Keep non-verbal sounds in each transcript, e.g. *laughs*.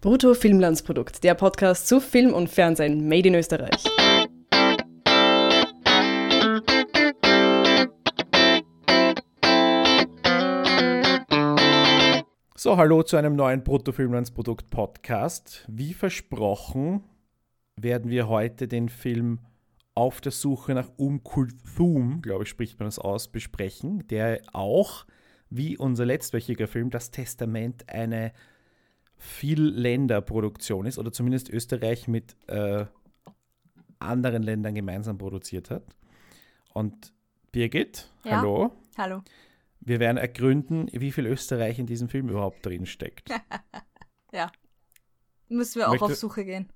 Brutto Filmlandsprodukt, der Podcast zu Film und Fernsehen made in Österreich. So, hallo zu einem neuen Brutto Filmlandsprodukt Podcast. Wie versprochen werden wir heute den Film Auf der Suche nach Um Kulthum, glaube ich, spricht man das aus, besprechen, der auch, wie unser letztwöchiger Film, das Testament eine Viel-Länder-Produktion ist oder zumindest Österreich mit äh, anderen Ländern gemeinsam produziert hat. Und Birgit, Ja. hallo. Hallo. Wir werden ergründen, wie viel Österreich in diesem Film überhaupt drin steckt. *laughs* Ja. Müssen wir auch Möchte- auf Suche gehen.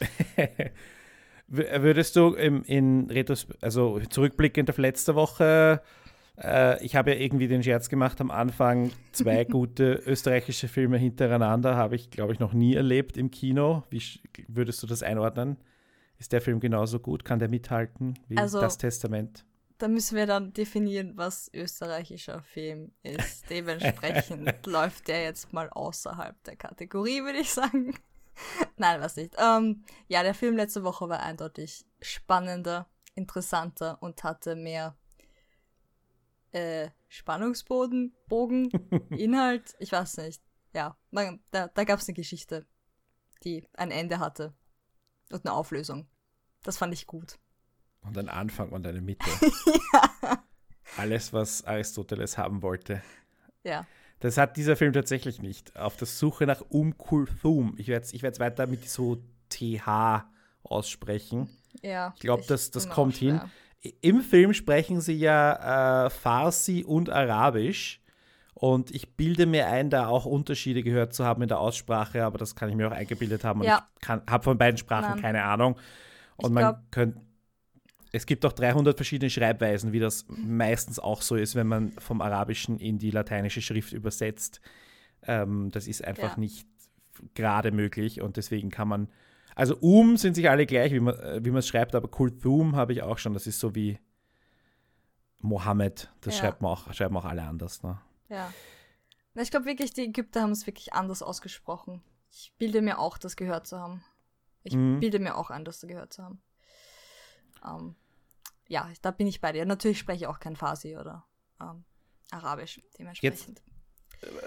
*laughs* Würdest du im, in Retros also zurückblickend auf letzte Woche, äh, ich habe ja irgendwie den Scherz gemacht am Anfang, zwei *laughs* gute österreichische Filme hintereinander habe ich, glaube ich, noch nie erlebt im Kino. Wie würdest du das einordnen? Ist der Film genauso gut? Kann der mithalten wie Also- das Testament? Da müssen wir dann definieren, was österreichischer Film ist. *laughs* Dementsprechend läuft der jetzt mal außerhalb der Kategorie, würde ich sagen. *laughs* Nein, was nicht. Ähm, ja, der Film letzte Woche war eindeutig spannender, interessanter und hatte mehr äh, Spannungsbogen, Bogen, *laughs* Inhalt. Ich weiß nicht. Ja, man, da, da gab es eine Geschichte, die ein Ende hatte und eine Auflösung. Das fand ich gut. Und ein Anfang und eine Mitte. *laughs* Alles, was Aristoteles haben wollte. Ja. Das hat dieser Film tatsächlich nicht. Auf der Suche nach Um Kulthum. Ich werde es ich werd's weiter mit so TH aussprechen. Ja. Ich glaub, das- das kommt hin. schwer. Im Film sprechen sie ja äh, Farsi und Arabisch. Und ich bilde mir ein, da auch Unterschiede gehört zu haben in der Aussprache, aber das kann ich mir auch eingebildet haben. Und Ja. ich habe von beiden Sprachen Nein. keine Ahnung. Und Ich man glaub- könnte. Es gibt auch 300 verschiedene Schreibweisen, wie das meistens auch so ist, wenn man vom Arabischen in die lateinische Schrift übersetzt. Ähm, das ist einfach Ja. nicht gerade möglich und deswegen kann man. Also Um sind sich alle gleich, wie man äh, wie man es schreibt, aber Kulthum habe ich auch schon. Das ist so wie Mohammed. Das Ja. schreibt man auch, schreiben auch alle anders. Ne? Ja. Na, Ich glaube wirklich, die Ägypter haben es wirklich anders ausgesprochen. Ich bilde mir auch, das gehört zu haben. Ich Mhm. bilde mir auch ein, das gehört zu haben. Ähm, ja, da bin ich bei dir. Natürlich spreche ich auch kein Farsi oder ähm, Arabisch dementsprechend.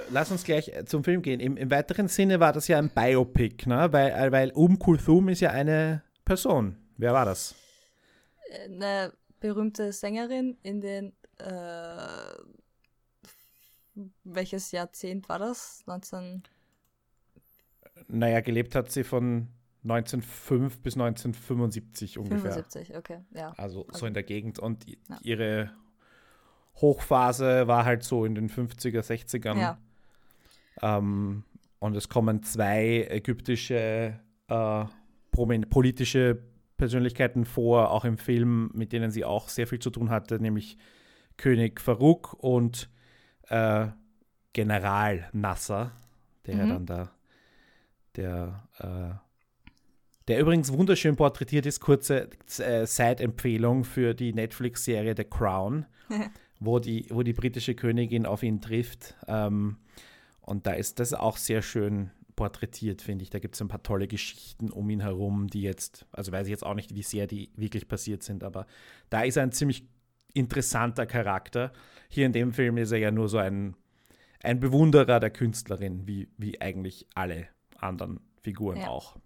Lass uns gleich äh, zum Film gehen. Im, Im weiteren Sinne war das ja ein Biopic, ne? weil, äh, weil Um Kulthum ist ja eine Person. Yer war das? Eine berühmte Sängerin in den äh, welches Jahrzehnt war das? 19 Naja, gelebt hat sie von 1905 bis 1975 ungefähr. 75, okay, ja. Also, so Also- in der Gegend. Und Ja. ihre Hochphase war halt so in den 50er, 60ern. Ja. Ähm, und es kommen zwei ägyptische äh, politische Persönlichkeiten vor, auch im Film, mit denen sie auch sehr viel zu tun hatte, nämlich König Farouk und äh, General Nasser, der Mhm. dann da, der, äh, der übrigens wunderschön porträtiert ist, kurze äh, Side-Empfehlung für die Netflix-Serie The Crown, *laughs* wo die, wo die britische Königin auf ihn trifft. Ähm, und da ist das auch sehr schön porträtiert, finde ich. Da gibt es ein paar tolle Geschichten um ihn herum, die jetzt, also weiß ich jetzt auch nicht, wie sehr die wirklich passiert sind, aber da ist er ein ziemlich interessanter Charakter. Hier in dem Film ist er ja nur so ein, ein Bewunderer der Künstlerin, wie, wie eigentlich alle anderen Figuren Ja. auch.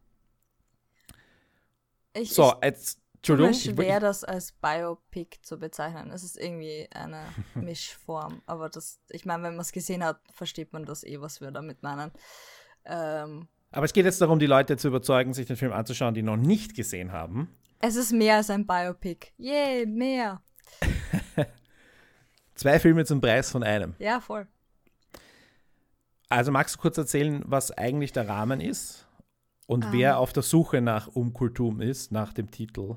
Ich, So, ich jetzt, Entschuldigung. ich- schwer, das als Biopic zu bezeichnen. Es ist irgendwie eine *laughs* Mischform. Aber das, ich meine, wenn man es gesehen hat, versteht man das eh, was wir damit meinen. Ähm, aber es geht jetzt darum, die Leute zu überzeugen, sich den Film anzuschauen, die noch nicht gesehen haben. es ist mehr als ein Biopic. Yay, mehr. *laughs* Zwei Filme zum Preis von einem. Ja, voll. Also magst du kurz erzählen, was eigentlich der Rahmen ist und Ähm. wer auf der Suche nach Umkultum ist, nach dem Titel?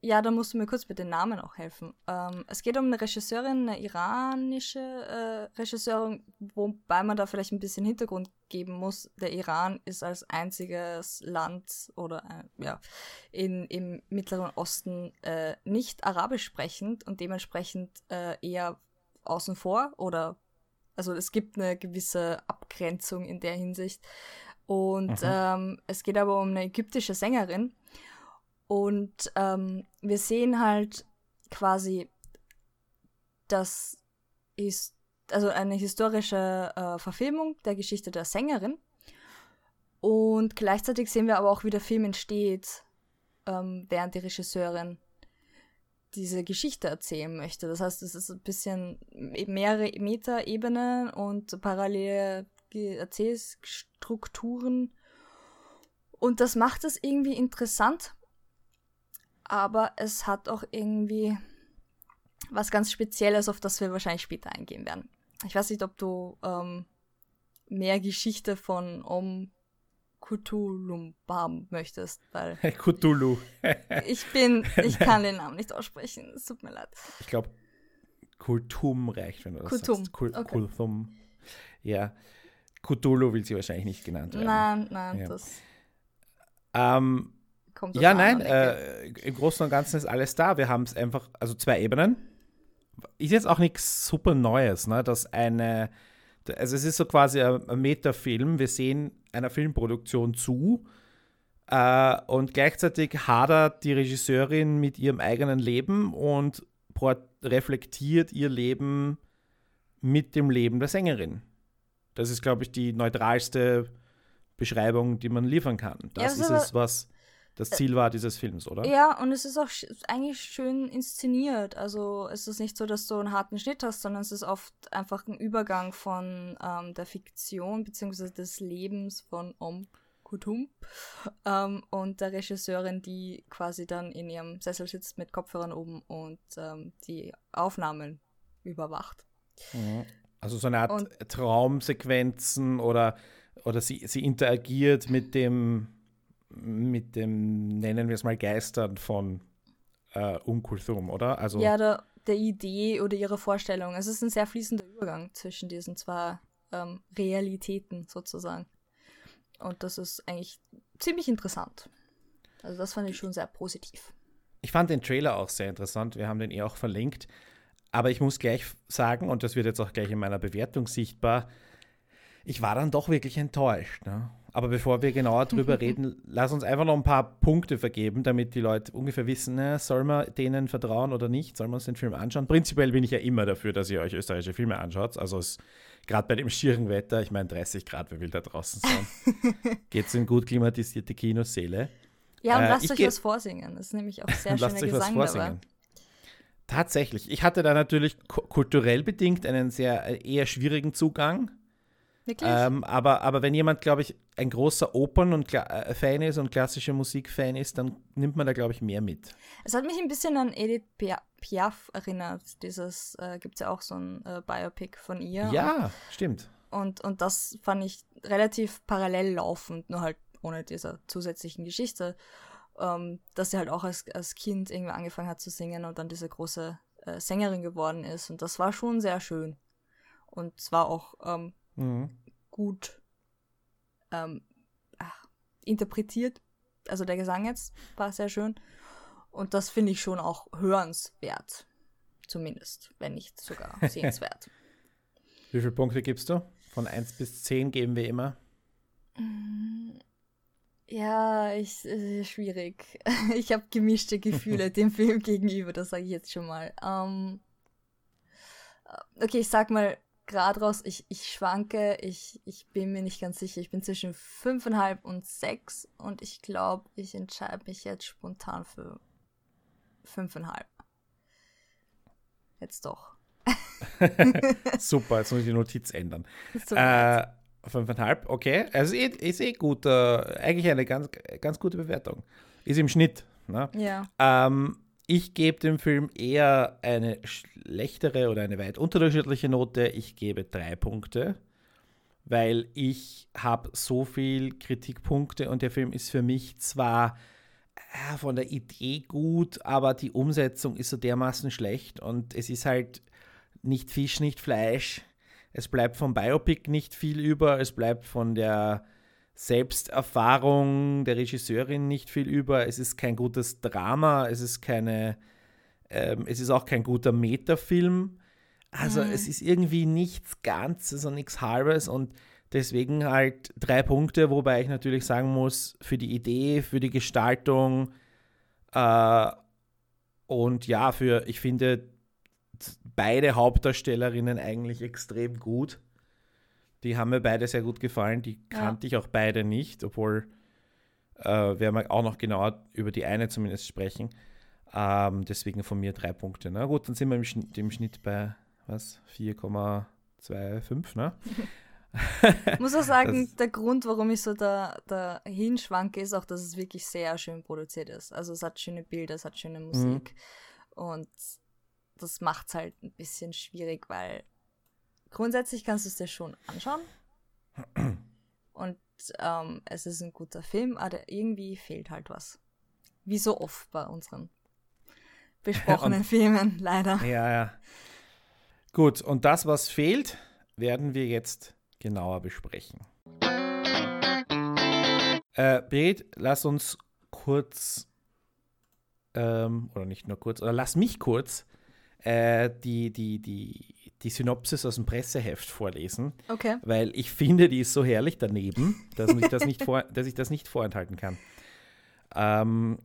Ja, da musst du mir kurz mit den Namen auch helfen. Ähm, es geht um eine Regisseurin, eine iranische äh, Regisseurin, wobei man da vielleicht ein bisschen Hintergrund geben muss. Der Iran ist als einziges Land oder äh, ja in, im Mittleren Osten äh, nicht arabisch sprechend und dementsprechend äh, eher außen vor oder also es gibt eine gewisse Abgrenzung in der Hinsicht. Und ähm, es geht aber um eine ägyptische Sängerin. Und ähm, wir sehen halt quasi das ist also eine historische äh, Verfilmung der Geschichte der Sängerin. Und gleichzeitig sehen wir aber auch, wie der Film entsteht, ähm, während die Regisseurin diese Geschichte erzählen möchte. Das heißt, es ist ein bisschen mehrere Metaebenen und parallele Erzählstrukturen. Und das macht es irgendwie interessant, aber es hat auch irgendwie was ganz Spezielles, auf das wir wahrscheinlich später eingehen werden. Ich weiß nicht, ob du ähm, mehr Geschichte von Om Cthulhu haben möchtest, weil *laughs* Cthulhu. *laughs* ich bin, ich *laughs* kann den Namen nicht aussprechen. Es tut mir leid. Ich glaube, Kultum reicht, wenn du das Kultum. sagst. Kul Okay. Ja. Cthulhu will sie wahrscheinlich nicht genannt werden. Nein, nein, Ja. das Ähm, kommt ja, nein, äh, im Großen und Ganzen ist alles da. Wir haben es einfach, also zwei Ebenen. Ist jetzt auch nichts super Neues, ne? Dass eine, also es ist so quasi ein, ein Metafilm. Wir sehen einer Filmproduktion zu äh, und gleichzeitig hadert die Regisseurin mit ihrem eigenen Leben und reflektiert ihr Leben mit dem Leben der Sängerin. Das ist, glaube ich, die neutralste Beschreibung, die man liefern kann. Das das ist es, was das Ziel war dieses Films, oder? Ja, und es ist auch sch eigentlich schön inszeniert. Also es ist nicht so, dass du einen harten Schnitt hast, sondern es ist oft einfach ein Übergang von ähm, der Fiktion bzw. des Lebens von Om Kutum ähm, und der Regisseurin, die quasi dann in ihrem Sessel sitzt mit Kopfhörern oben und ähm, die Aufnahmen überwacht. Mhm. Also so eine Art Und- Traumsequenzen oder, oder sie, sie interagiert mit dem, mit dem, nennen wir es mal, Geistern von äh, Umkulthum, oder? Also Ja, der, der Idee oder ihre Vorstellung. Es ist ein sehr fließender Übergang zwischen diesen zwei ähm, Realitäten sozusagen. Und das ist eigentlich ziemlich interessant. Also das fand ich schon sehr positiv. Ich fand den Trailer auch sehr interessant. Wir haben den eh auch verlinkt. Aber ich muss gleich sagen, und das wird jetzt auch gleich in meiner Bewertung sichtbar, ich war dann doch wirklich enttäuscht. Ne? Aber bevor wir genauer drüber *laughs* reden, lass uns einfach noch ein paar Punkte vergeben, damit die Leute ungefähr wissen, ne, soll man denen vertrauen oder nicht? Soll man uns den Film anschauen? Prinzipiell bin ich ja immer dafür, dass ihr euch österreichische Filme anschaut. Also gerade bei dem schieren Wetter, ich meine 30 Grad, wer will da draußen sein? *laughs* Geht's in gut klimatisierte Kinoseele. Ja, und Äh, lasst euch was vorsingen. Das ist nämlich auch *laughs* sehr schöner Gesang dabei. Tatsächlich. Ich hatte da natürlich ku- kulturell bedingt einen sehr äh, eher schwierigen Zugang. Wirklich? Ähm, aber, aber wenn jemand, glaube ich, ein großer Opern- und Kla äh, Fan ist und klassische Musik-Fan ist, dann nimmt man da, glaube ich, mehr mit. Es hat mich ein bisschen an Edith Pia Piaf erinnert. Dieses, äh, gibt es ja auch so ein äh, Biopic von ihr. Ja, stimmt. Und, und das fand ich relativ parallel laufend, nur halt ohne dieser zusätzlichen Geschichte, ähm, dass sie halt auch als, als Kind irgendwie angefangen hat zu singen und dann diese große äh, Sängerin geworden ist. Und das war schon sehr schön. Und es war auch ähm, Mhm. gut ähm, ach, interpretiert. Also der Gesang jetzt war sehr schön. Und das finde ich schon auch hörenswert. Zumindest, wenn nicht sogar *laughs* sehenswert. Wie viele Punkte gibst du? Von 1 bis 10 geben wir immer. Ja, ich, äh, schwierig. *laughs* Ich habe gemischte Gefühle *laughs* dem Film gegenüber, das sage ich jetzt schon mal. Ähm, äh, okay, ich sag mal gerade raus, ich, ich schwanke, ich, ich bin mir nicht ganz sicher. Ich bin zwischen 5,5 und 6 und ich glaube, ich entscheide mich jetzt spontan für 5,5. Jetzt doch. *laughs* Super, jetzt muss ich die Notiz ändern. Äh, fünfeinhalb, okay. Also ist, eh- ist eh gut. Äh, eigentlich eine ganz, ganz gute Bewertung. Ist im Schnitt. Ne? ja. Ähm, ich gebe dem Film eher eine schlechtere oder eine weit unterdurchschnittliche Note. Ich gebe drei Punkte, weil ich habe so viel Kritikpunkte und der Film ist für mich zwar äh, von der Idee gut, aber die Umsetzung ist so dermaßen schlecht und es ist halt nicht Fisch, nicht Fleisch. Es bleibt vom Biopic nicht viel über, es bleibt von der Selbsterfahrung der Regisseurin nicht viel über. Es ist kein gutes Drama, es ist keine, ähm, es ist auch kein guter Metafilm. Also es ist irgendwie nichts Ganzes und nichts Halbes und Deswegen halt drei Punkte, wobei ich natürlich sagen muss, für die Idee, für die Gestaltung äh, und ja, für, ich finde beide Hauptdarstellerinnen eigentlich extrem gut. Die haben mir beide sehr gut gefallen. Die ja. kannte ich auch beide nicht, obwohl äh, werden wir auch noch genauer über die eine zumindest sprechen. Ähm, deswegen von mir drei Punkte. Na gut, dann sind wir im, Schnitt, im Schnitt bei was? 4,25, ne? Ich *laughs* muss auch sagen, das, der Grund, warum ich so da, da hinschwanke, ist auch, dass es wirklich sehr schön produziert ist. Also es hat schöne Bilder, es hat schöne mhm. Musik. Mhm. Und das macht es halt ein bisschen schwierig, weil grundsätzlich kannst du es dir schon anschauen. Und ähm, es ist ein guter Film, aber irgendwie fehlt halt was. Wie so oft bei unseren *laughs* besprochenen Filmen, leider. Ja, ja. Gut, und das, was fehlt, werden wir jetzt genauer besprechen. Äh, Berit, lass uns kurz, ähm, oder nicht nur kurz, oder lass mich kurz äh, die, die, die, die Synopsis aus dem Presseheft vorlesen. Okay. Weil ich finde, die ist so herrlich daneben, dass, ich, das nicht *laughs* vor, dass ich das nicht vorenthalten kann. Ähm,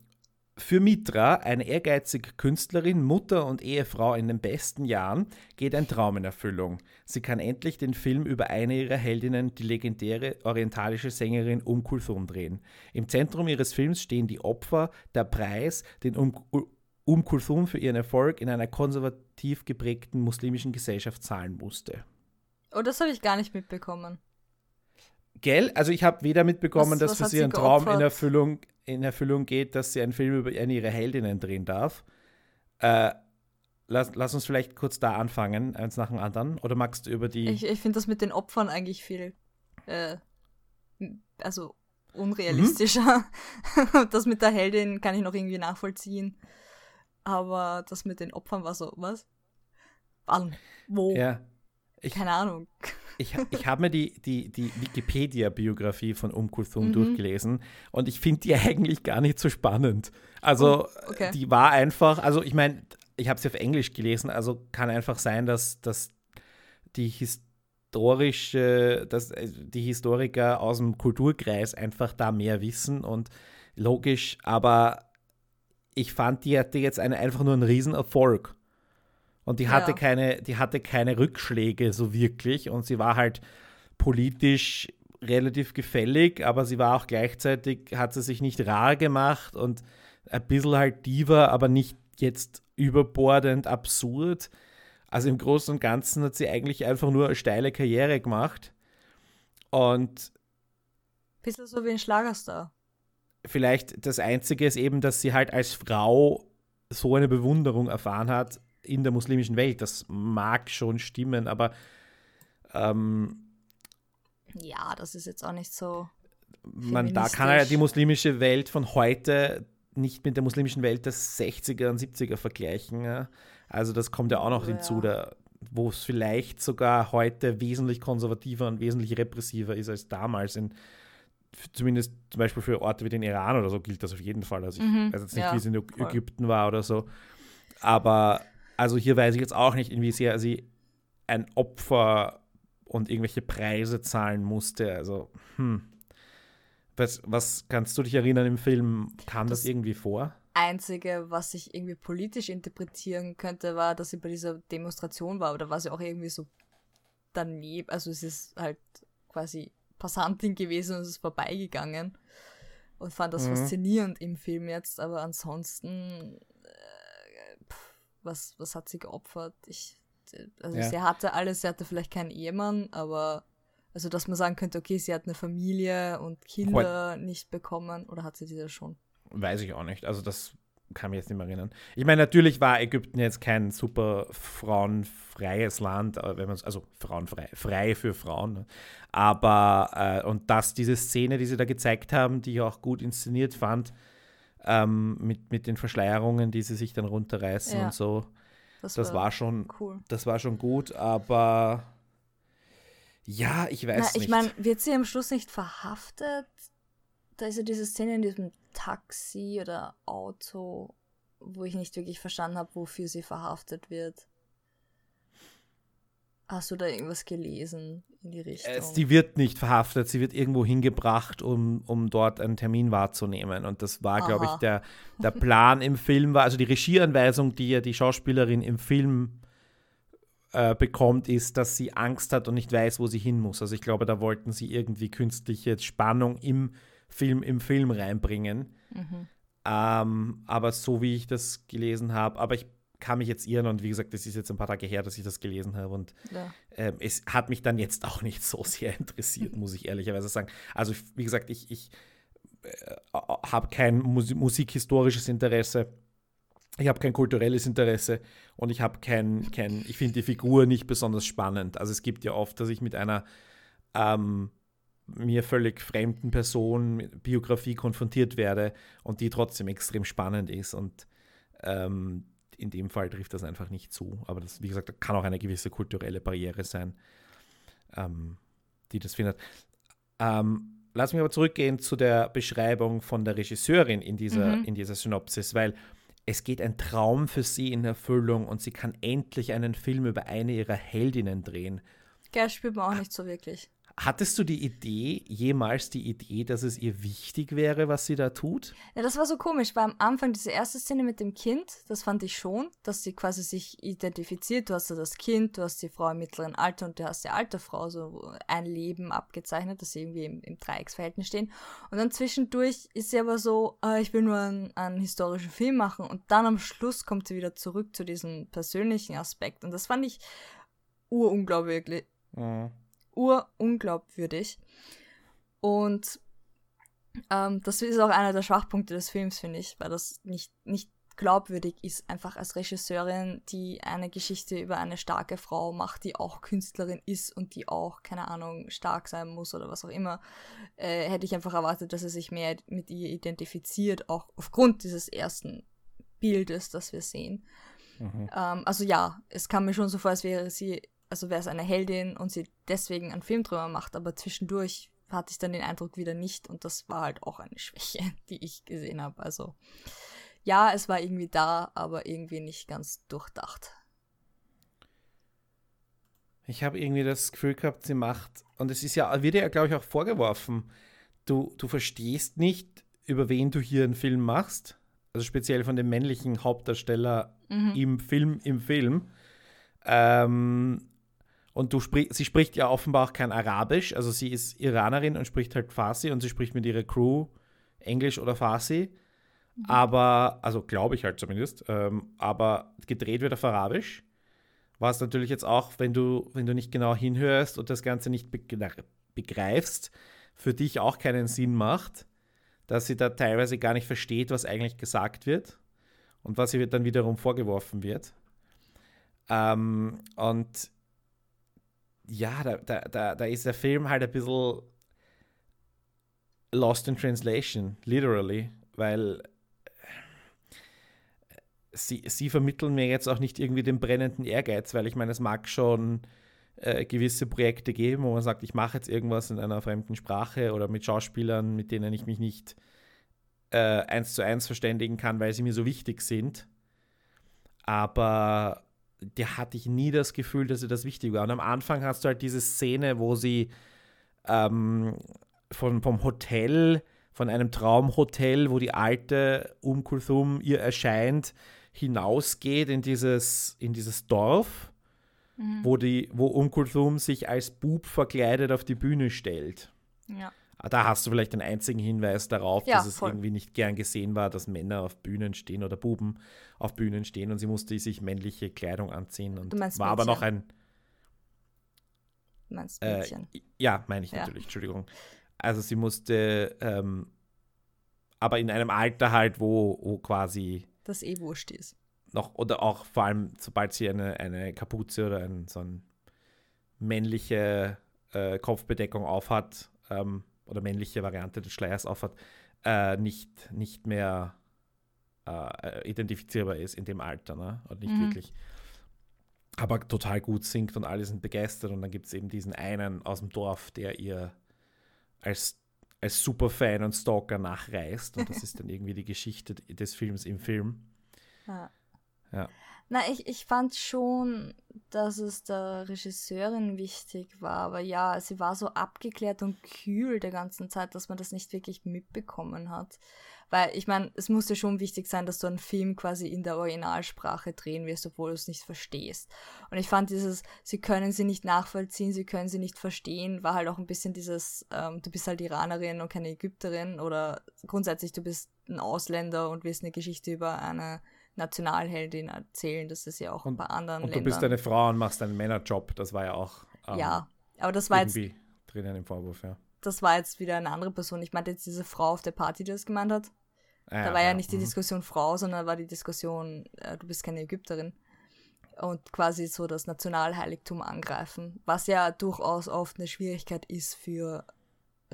für Mitra, eine ehrgeizige Künstlerin, Mutter und Ehefrau in den besten Jahren, geht ein Traum in Erfüllung. Sie kann endlich den Film über eine ihrer Heldinnen, die legendäre orientalische Sängerin Um Kulthum, drehen. Im Zentrum ihres Films stehen die Opfer, der Preis, den Um, um Kulthum für ihren Erfolg in einer konservativ geprägten muslimischen Gesellschaft zahlen musste. Oh, das habe ich gar nicht mitbekommen. Gell? Also ich habe weder mitbekommen, was, dass was für sie ein Traum in Erfüllung in Erfüllung geht, dass sie einen Film über eine ihrer Heldinnen drehen darf. Äh, lass, lass uns vielleicht kurz da anfangen, eins nach dem anderen. Oder magst du über die. Ich, ich finde das mit den Opfern eigentlich viel. Äh, also unrealistischer. Mhm. *laughs* das mit der Heldin kann ich noch irgendwie nachvollziehen. Aber das mit den Opfern war so, was? Wann? Wo? Ja. Ich, Keine Ahnung. Ich, ich habe mir die, die, die Wikipedia-Biografie von Um Kulthum mhm. durchgelesen und ich finde die *laughs* eigentlich gar nicht so spannend. Also, oh, okay. die war einfach, also ich meine, ich habe sie auf Englisch gelesen, also kann einfach sein, dass, dass die historische, dass äh, die Historiker aus dem Kulturkreis einfach da mehr wissen und logisch, aber ich fand, die hatte jetzt eine, einfach nur einen Riesenerfolg. Und die hatte ja. keine, die hatte keine Rückschläge so wirklich und sie war halt politisch relativ gefällig, aber sie war auch gleichzeitig, hat sie sich nicht rar gemacht und ein bisschen halt diva, aber nicht jetzt überbordend absurd. Also im Großen und Ganzen hat sie eigentlich einfach nur eine steile Karriere gemacht. Und. Bisschen so wie ein Schlagerstar. Vielleicht das Einzige ist eben, dass sie halt als Frau so eine Bewunderung erfahren hat, in der muslimischen Welt. Das mag schon stimmen, aber ähm, ja, das ist jetzt auch nicht so. Man, da kann ja die muslimische Welt von heute nicht mit der muslimischen Welt der 60er und 70er vergleichen. Ja? Also das kommt ja auch noch oh, hinzu, ja. wo es vielleicht sogar heute wesentlich konservativer und wesentlich repressiver ist als damals. In, zumindest zum Beispiel für Orte wie den Iran oder so gilt das auf jeden Fall. Also ich mhm, weiß jetzt nicht, ja, wie es in Ägypten war oder so. Aber also hier weiß ich jetzt auch nicht, inwiefern sie ein Opfer und irgendwelche Preise zahlen musste. Also, hm. Was, was kannst du dich erinnern im Film? Kam das, das irgendwie vor? Einzige, was ich irgendwie politisch interpretieren könnte, war, dass sie bei dieser Demonstration war oder war sie auch irgendwie so daneben. Also es ist halt quasi Passantin gewesen und es ist vorbeigegangen und fand das mhm. faszinierend im Film jetzt, aber ansonsten was, was hat sie geopfert? Ich, also ja. sie hatte alles, sie hatte vielleicht keinen Ehemann, aber also dass man sagen könnte, okay, sie hat eine Familie und Kinder What? nicht bekommen oder hat sie diese schon? Weiß ich auch nicht. Also das kann mich jetzt nicht mehr erinnern. Ich meine, natürlich war Ägypten jetzt kein super frauenfreies Land, wenn man also frauenfrei, frei für Frauen. Ne? Aber äh, und dass diese Szene, die sie da gezeigt haben, die ich auch gut inszeniert fand, ähm, mit, mit den Verschleierungen, die sie sich dann runterreißen ja. und so. Das, das war, war, schon cool. Das war schon gut, aber ja, ich weiß Na, nicht. Ich meine, wird sie am Schluss nicht verhaftet? Da ist ja diese Szene in diesem Taxi oder Auto, wo ich nicht wirklich verstanden habe, wofür sie verhaftet wird. Hast du da irgendwas gelesen in die Richtung? Äh, sie wird nicht verhaftet, sie wird irgendwo hingebracht, um, um dort einen Termin wahrzunehmen. Und das war, glaube ich, der, der *laughs* Plan im Film, war, also die Regieanweisung, die ja die Schauspielerin im Film äh, bekommt, ist, dass sie Angst hat und nicht weiß, wo sie hin muss. Also ich glaube, da wollten sie irgendwie künstliche Spannung im Film, im Film reinbringen. Mhm. Ähm, aber so wie ich das gelesen habe, aber ich kann mich jetzt irren und wie gesagt, das ist jetzt ein paar Tage her, dass ich das gelesen habe und ja. ähm, es hat mich dann jetzt auch nicht so sehr interessiert, *laughs* muss ich ehrlicherweise sagen. Also wie gesagt, ich, ich äh, habe kein Mus musikhistorisches Interesse, ich habe kein kulturelles Interesse und ich habe kein, kein ich finde die Figur nicht besonders spannend. Also es gibt ja oft, dass ich mit einer ähm, mir völlig fremden Person, Biografie konfrontiert werde und die trotzdem extrem spannend ist und ähm, in dem Fall trifft das einfach nicht zu. Aber das, wie gesagt, kann auch eine gewisse kulturelle Barriere sein, ähm, die das findet. Ähm, lass mich aber zurückgehen zu der Beschreibung von der Regisseurin in dieser, mhm. in dieser Synopsis, weil es geht ein Traum für sie in Erfüllung und sie kann endlich einen Film über eine ihrer Heldinnen drehen. Gell, spürt man auch nicht so wirklich. Hattest du die Idee, jemals die Idee, dass es ihr wichtig wäre, was sie da tut? Ja, das war so komisch, weil am Anfang diese erste Szene mit dem Kind, das fand ich schon, dass sie quasi sich identifiziert. Du hast ja das Kind, du hast die Frau im mittleren Alter und du hast die alte Frau, so ein Leben abgezeichnet, dass sie irgendwie im, im Dreiecksverhältnis stehen. Und dann zwischendurch ist sie aber so, äh, ich will nur einen, einen historischen Film machen und dann am Schluss kommt sie wieder zurück zu diesem persönlichen Aspekt. Und das fand ich urunglaublich. Mhm urunglaubwürdig. Und ähm, das ist auch einer der Schwachpunkte des Films, finde ich, weil das nicht, nicht glaubwürdig ist, einfach als Regisseurin, die eine Geschichte über eine starke Frau macht, die auch Künstlerin ist und die auch, keine Ahnung, stark sein muss oder was auch immer, äh, hätte ich einfach erwartet, dass er sich mehr mit ihr identifiziert, auch aufgrund dieses ersten Bildes, das wir sehen. Mhm. Ähm, also ja, es kam mir schon so vor, als wäre sie also wäre es eine Heldin und sie deswegen einen Film drüber macht, aber zwischendurch hatte ich dann den Eindruck wieder nicht und das war halt auch eine *laughs* Schwäche, die ich gesehen habe. Also ja, es war irgendwie da, aber irgendwie nicht ganz durchdacht. Ich habe irgendwie das Gefühl gehabt, sie macht, und es ist ja, wird ja, glaube ich, auch vorgeworfen, du, du verstehst nicht, über wen du hier einen Film machst. Also speziell von dem männlichen Hauptdarsteller mhm. im Film, im Film. Ähm, und du sprich, sie spricht ja offenbar auch kein Arabisch, also sie ist Iranerin und spricht halt Farsi und sie spricht mit ihrer Crew Englisch oder Farsi. Mhm. Aber, also glaube ich halt zumindest, ähm, aber gedreht wird auf Arabisch. Was natürlich jetzt auch, wenn du, wenn du nicht genau hinhörst und das Ganze nicht begreifst, für dich auch keinen Sinn macht, dass sie da teilweise gar nicht versteht, was eigentlich gesagt wird und was ihr dann wiederum vorgeworfen wird. Ähm, und ja, da, da, da, da ist der Film halt ein bisschen lost in translation, literally, weil sie, sie vermitteln mir jetzt auch nicht irgendwie den brennenden Ehrgeiz, weil ich meine, es mag schon äh, gewisse Projekte geben, wo man sagt, ich mache jetzt irgendwas in einer fremden Sprache oder mit Schauspielern, mit denen ich mich nicht äh, eins zu eins verständigen kann, weil sie mir so wichtig sind. Aber der hatte ich nie das Gefühl, dass sie das wichtig war. Und am Anfang hast du halt diese Szene, wo sie ähm, von, vom Hotel, von einem Traumhotel, wo die alte Um Kulthum ihr erscheint, hinausgeht in dieses, in dieses Dorf, mhm. wo, die, wo Um Kulthum sich als Bub verkleidet auf die Bühne stellt. Ja. Ah, da hast du vielleicht den einzigen Hinweis darauf, ja, dass es voll. irgendwie nicht gern gesehen war, dass Männer auf Bühnen stehen oder Buben auf Bühnen stehen und sie musste sich männliche Kleidung anziehen und war Mädchen. aber noch ein. Du meinst äh, Mädchen? Äh, ja, meine ich ja. natürlich, Entschuldigung. Also sie musste, ähm, aber in einem Alter halt, wo, wo quasi. Das eh wurscht ist. Noch, oder auch vor allem, sobald sie eine, eine Kapuze oder ein, so eine männliche äh, Kopfbedeckung aufhat, ähm, oder männliche Variante des Schleiers aufhat, äh, nicht, nicht mehr äh, identifizierbar ist in dem Alter, ne? Und nicht mhm. wirklich. Aber total gut singt und alle sind begeistert. Und dann gibt es eben diesen einen aus dem Dorf, der ihr als, als Superfan und Stalker nachreist. Und das *laughs* ist dann irgendwie die Geschichte des Films im Film. Ja. ja. Na, ich, ich fand schon, dass es der Regisseurin wichtig war, aber ja, sie war so abgeklärt und kühl der ganzen Zeit, dass man das nicht wirklich mitbekommen hat. Weil ich meine, es musste schon wichtig sein, dass du einen Film quasi in der Originalsprache drehen wirst, obwohl du es nicht verstehst. Und ich fand dieses, sie können sie nicht nachvollziehen, sie können sie nicht verstehen, war halt auch ein bisschen dieses, ähm, du bist halt Iranerin und keine Ägypterin oder grundsätzlich du bist ein Ausländer und willst eine Geschichte über eine Nationalheldin erzählen. Das ist ja auch und, bei anderen und Ländern. du bist eine Frau und machst einen Männerjob. Das war ja auch ähm, ja, aber das war irgendwie jetzt, drinnen im Vorwurf, ja. Das war jetzt wieder eine andere Person. Ich meinte jetzt diese Frau auf der Party, die das gemeint hat. Ah, da war ja, ja nicht die mhm. Diskussion Frau, sondern war die Diskussion, äh, du bist keine Ägypterin. Und quasi so das Nationalheiligtum angreifen, was ja durchaus oft eine Schwierigkeit ist für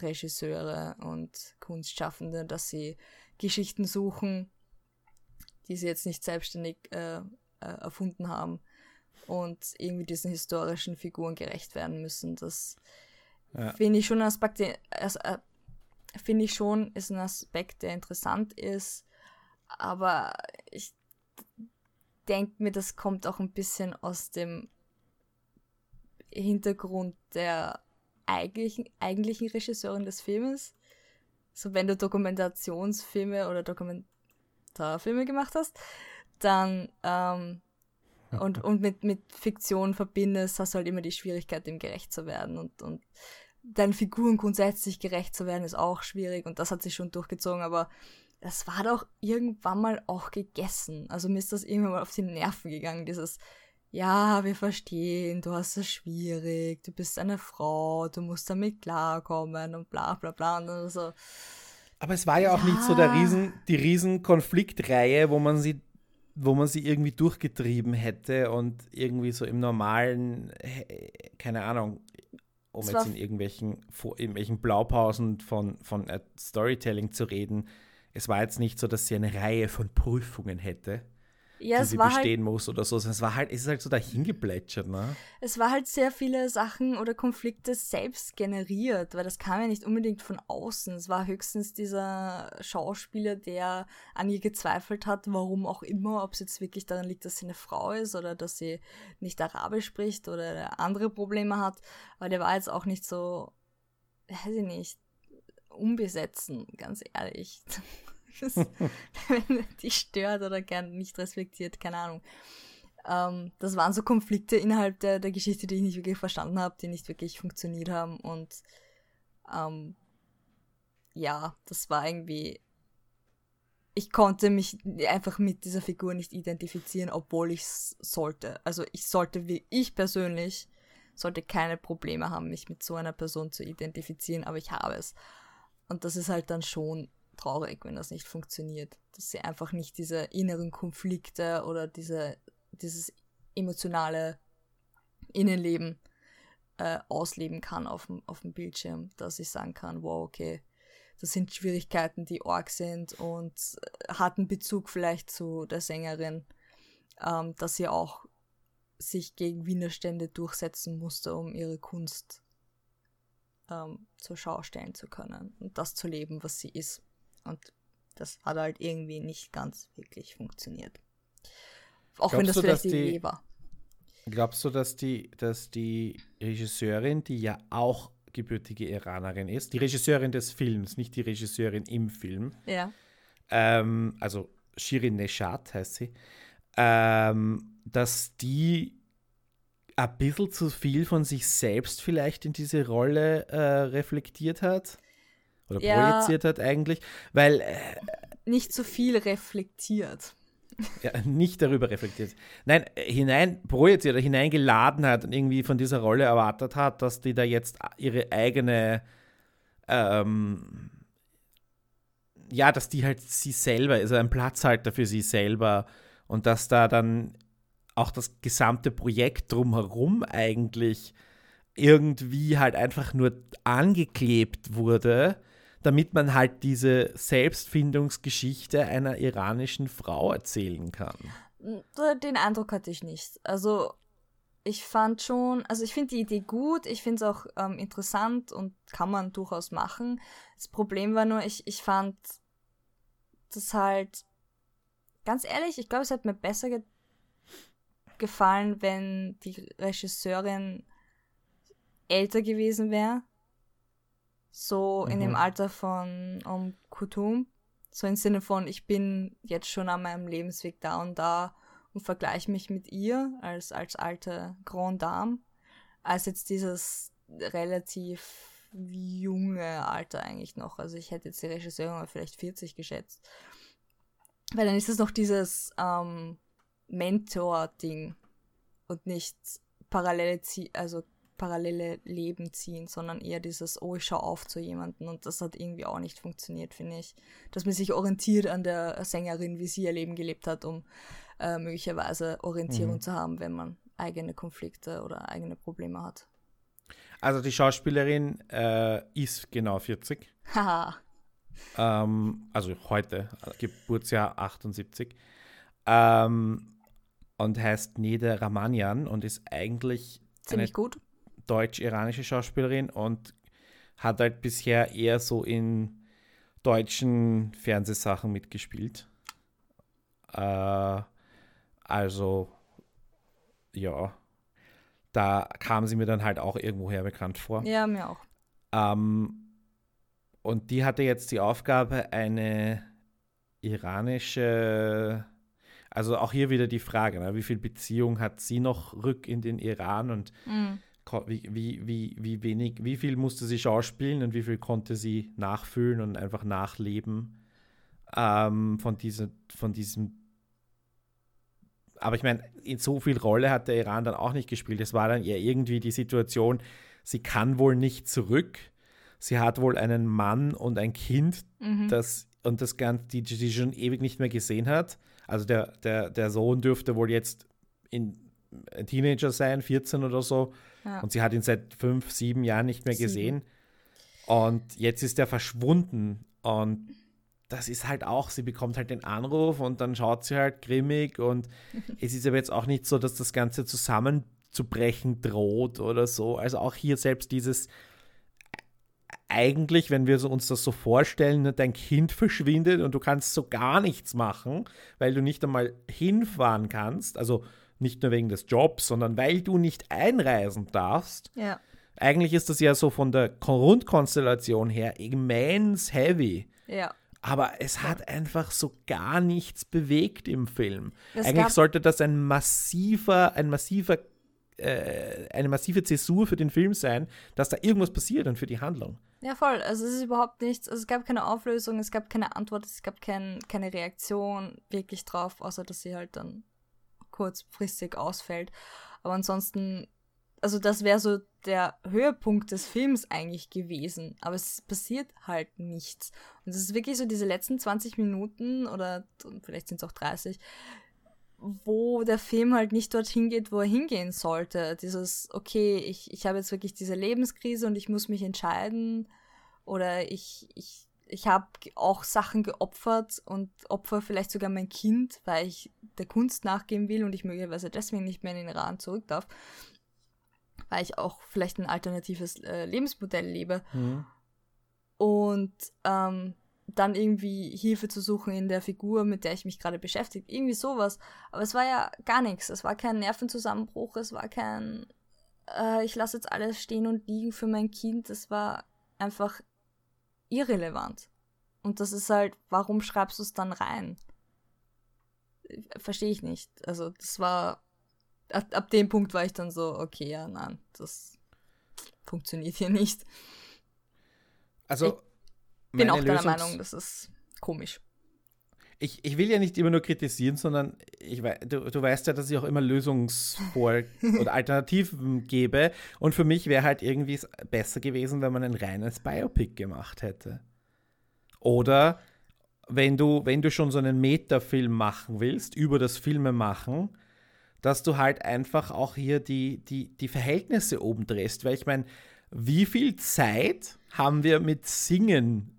Regisseure und Kunstschaffende, dass sie Geschichten suchen, die sie jetzt nicht selbstständig äh, äh, erfunden haben und irgendwie diesen historischen Figuren gerecht werden müssen. Das ja. finde ich schon ein Aspekt, also, äh, finde ich schon, ist ein Aspekt, der interessant ist, aber ich denke mir, das kommt auch ein bisschen aus dem Hintergrund der eigentlichen, eigentlichen Regisseurin des Filmes. So, wenn du Dokumentationsfilme oder Dokumentarfilme gemacht hast, dann ähm, und, und mit, mit Fiktion verbindest, hast du halt immer die Schwierigkeit, dem gerecht zu werden. Und, und deinen Figuren grundsätzlich gerecht zu werden, ist auch schwierig und das hat sich schon durchgezogen, aber das war doch irgendwann mal auch gegessen. Also mir ist das irgendwann mal auf die Nerven gegangen, dieses, ja, wir verstehen, du hast es schwierig, du bist eine Frau, du musst damit klarkommen und bla bla bla und so. Aber es war ja auch ja. nicht so der Riesen, die Riesenkonfliktreihe, wo man sie wo man sie irgendwie durchgetrieben hätte und irgendwie so im normalen, keine Ahnung, um jetzt in irgendwelchen, in irgendwelchen Blaupausen von, von Storytelling zu reden, es war jetzt nicht so, dass sie eine Reihe von Prüfungen hätte ja, die sie halt bestehen halt, muss oder so. Es war halt, es ist halt so dahingeplätschert, ne? Es war halt sehr viele Sachen oder Konflikte selbst generiert, weil das kam ja nicht unbedingt von außen. Es war höchstens dieser Schauspieler, der an ihr gezweifelt hat, warum auch immer, ob es jetzt wirklich daran liegt, dass sie eine Frau ist oder dass sie nicht Arabisch spricht oder andere Probleme hat. Aber der war jetzt auch nicht so, weiß ich nicht, umbesetzen, ganz ehrlich. *laughs* *laughs* wenn die stört oder gern nicht respektiert, keine Ahnung. Ähm, das waren so Konflikte innerhalb der, der Geschichte, die ich nicht wirklich verstanden habe, die nicht wirklich funktioniert haben und ähm, ja, das war irgendwie. Ich konnte mich einfach mit dieser Figur nicht identifizieren, obwohl ich es sollte. Also ich sollte, wie ich persönlich, sollte keine Probleme haben, mich mit so einer Person zu identifizieren, aber ich habe es. Und das ist halt dann schon traurig, wenn das nicht funktioniert. Dass sie einfach nicht diese inneren Konflikte oder diese, dieses emotionale Innenleben äh, ausleben kann auf dem, auf dem Bildschirm, dass ich sagen kann, wow, okay, das sind Schwierigkeiten, die arg sind und äh, hat einen Bezug vielleicht zu der Sängerin, ähm, dass sie auch sich gegen Widerstände durchsetzen musste, um ihre Kunst ähm, zur Schau stellen zu können und das zu leben, was sie ist. Und das hat halt irgendwie nicht ganz wirklich funktioniert. Auch Glaubst wenn das du, vielleicht die Idee war. Glaubst du, dass die, dass die Regisseurin, die ja auch gebürtige Iranerin ist, die Regisseurin des Films, nicht die Regisseurin im Film, ja. ähm, also Shirin Neshat heißt sie, ähm, dass die ein bisschen zu viel von sich selbst vielleicht in diese Rolle äh, reflektiert hat? Oder ja, projiziert hat eigentlich, weil. Äh, nicht so viel reflektiert. Ja, nicht darüber reflektiert. Nein, hinein projiziert oder hineingeladen hat und irgendwie von dieser Rolle erwartet hat, dass die da jetzt ihre eigene. Ähm, ja, dass die halt sie selber, also ein Platzhalter für sie selber und dass da dann auch das gesamte Projekt drumherum eigentlich irgendwie halt einfach nur angeklebt wurde damit man halt diese Selbstfindungsgeschichte einer iranischen Frau erzählen kann. Den Eindruck hatte ich nicht. Also ich fand schon, also ich finde die Idee gut, ich finde es auch ähm, interessant und kann man durchaus machen. Das Problem war nur, ich, ich fand das halt, ganz ehrlich, ich glaube, es hätte mir besser gefallen, wenn die Regisseurin älter gewesen wäre. So in dem Mhm. Alter von um Kutum. So im Sinne von, ich bin jetzt schon an meinem Lebensweg da und da und vergleiche mich mit ihr als, als alte Grand Dame, als jetzt dieses relativ junge Alter eigentlich noch. Also ich hätte jetzt die Regisseurin mal vielleicht 40 geschätzt. Weil dann ist es noch dieses ähm, Mentor-Ding und nicht parallele, Zie also parallele Leben ziehen, sondern eher dieses, oh, ich schaue auf zu jemandem und das hat irgendwie auch nicht funktioniert, finde ich. Dass man sich orientiert an der Sängerin, wie sie ihr Leben gelebt hat, um äh, möglicherweise Orientierung Mhm. zu haben, wenn man eigene Konflikte oder eigene Probleme hat. Also die Schauspielerin äh, ist genau 40. Haha. Ähm, also heute, Geburtsjahr 78. Ähm, und heißt Nede Ramanian und ist eigentlich eine Ziemlich gut. Deutsch-iranische Schauspielerin und hat halt bisher eher so in deutschen Fernsehsachen mitgespielt. Äh, also, ja, da kam sie mir dann halt auch irgendwoher bekannt vor. Ja, mir auch. Ähm, und die hatte jetzt die Aufgabe, eine iranische, also auch hier wieder die Frage, ne, wie viel Beziehung hat sie noch rück in den Iran und Mhm. Wie, wie, wie, wie wenig, wie viel musste sie schauspielen und wie viel konnte sie nachfühlen und einfach nachleben ähm, von, diese, von diesem. Aber ich meine, in so viel Rolle hat der Iran dann auch nicht gespielt. Es war dann eher irgendwie die Situation, sie kann wohl nicht zurück. Sie hat wohl einen Mann und ein Kind, Mhm. das und das Ganze, die, die sie schon ewig nicht mehr gesehen hat. Also der, der, der Sohn dürfte wohl jetzt in, ein Teenager sein, 14 oder so. Ja. Und sie hat ihn seit fünf, sieben Jahren nicht mehr Sieben. gesehen. Und jetzt ist er verschwunden. Und das ist halt auch, sie bekommt halt den Anruf und dann schaut sie halt grimmig. Und *laughs* es ist aber jetzt auch nicht so, dass das Ganze zusammenzubrechen droht oder so. Also auch hier selbst dieses, eigentlich, wenn wir uns das so vorstellen, ne, dein Kind *laughs* verschwindet und du kannst so gar nichts machen, weil du nicht einmal hinfahren kannst, also nicht nur wegen des Jobs, sondern weil du nicht einreisen darfst. ja. Eigentlich ist das ja so von der Grundkonstellation her immens heavy. Ja. Aber es hat einfach so gar nichts bewegt im Film. Es Eigentlich sollte das ein massiver, ein massiver, äh, eine massive Zäsur für den Film sein, dass da irgendwas passiert und für die Handlung. Ja, voll. Also es ist überhaupt nichts. Also es gab keine Auflösung, es gab keine Antwort, es gab kein, keine Reaktion wirklich drauf, außer dass sie halt dann kurzfristig ausfällt. Aber ansonsten, also das wäre so der Höhepunkt des Films eigentlich gewesen. Aber es passiert halt nichts. Und es ist wirklich so diese letzten 20 Minuten oder vielleicht sind es auch 30, wo der Film halt nicht dorthin geht, wo er hingehen sollte. Dieses, okay, ich, ich habe jetzt wirklich diese Lebenskrise und ich muss mich entscheiden oder ich, ich, ich habe auch Sachen geopfert und opfer vielleicht sogar mein Kind, weil ich der Kunst nachgehen will und ich möglicherweise deswegen nicht mehr in den Iran zurück darf, weil ich auch vielleicht ein alternatives äh, Lebensmodell lebe und ähm, dann irgendwie Hilfe zu suchen in der Figur, mit der ich mich gerade beschäftige. Irgendwie sowas. Aber es war ja gar nichts. Es war kein Nervenzusammenbruch, es war kein, äh, ich lasse jetzt alles stehen und liegen für mein Kind. Es war einfach irrelevant. Und das ist halt, warum schreibst du es dann rein? Verstehe ich nicht. Also das war, ab, ab dem Punkt war ich dann so, okay, ja, nein, das funktioniert hier nicht. Also, Bin meine auch deiner Lösungs- Meinung, das ist komisch. Ich, ich will ja nicht immer nur kritisieren, sondern ich du, du weißt ja, dass ich auch immer Lösungsvor- *laughs* oder Alternativen gebe. Und für mich wäre halt irgendwie es besser gewesen, wenn man ein reines Biopic gemacht hätte. Oder wenn du, wenn du schon so einen Metafilm machen willst, über das Filme machen, dass du halt einfach auch hier die, die, die Verhältnisse oben drehst. Weil ich meine, wie viel Zeit haben wir mit Singen?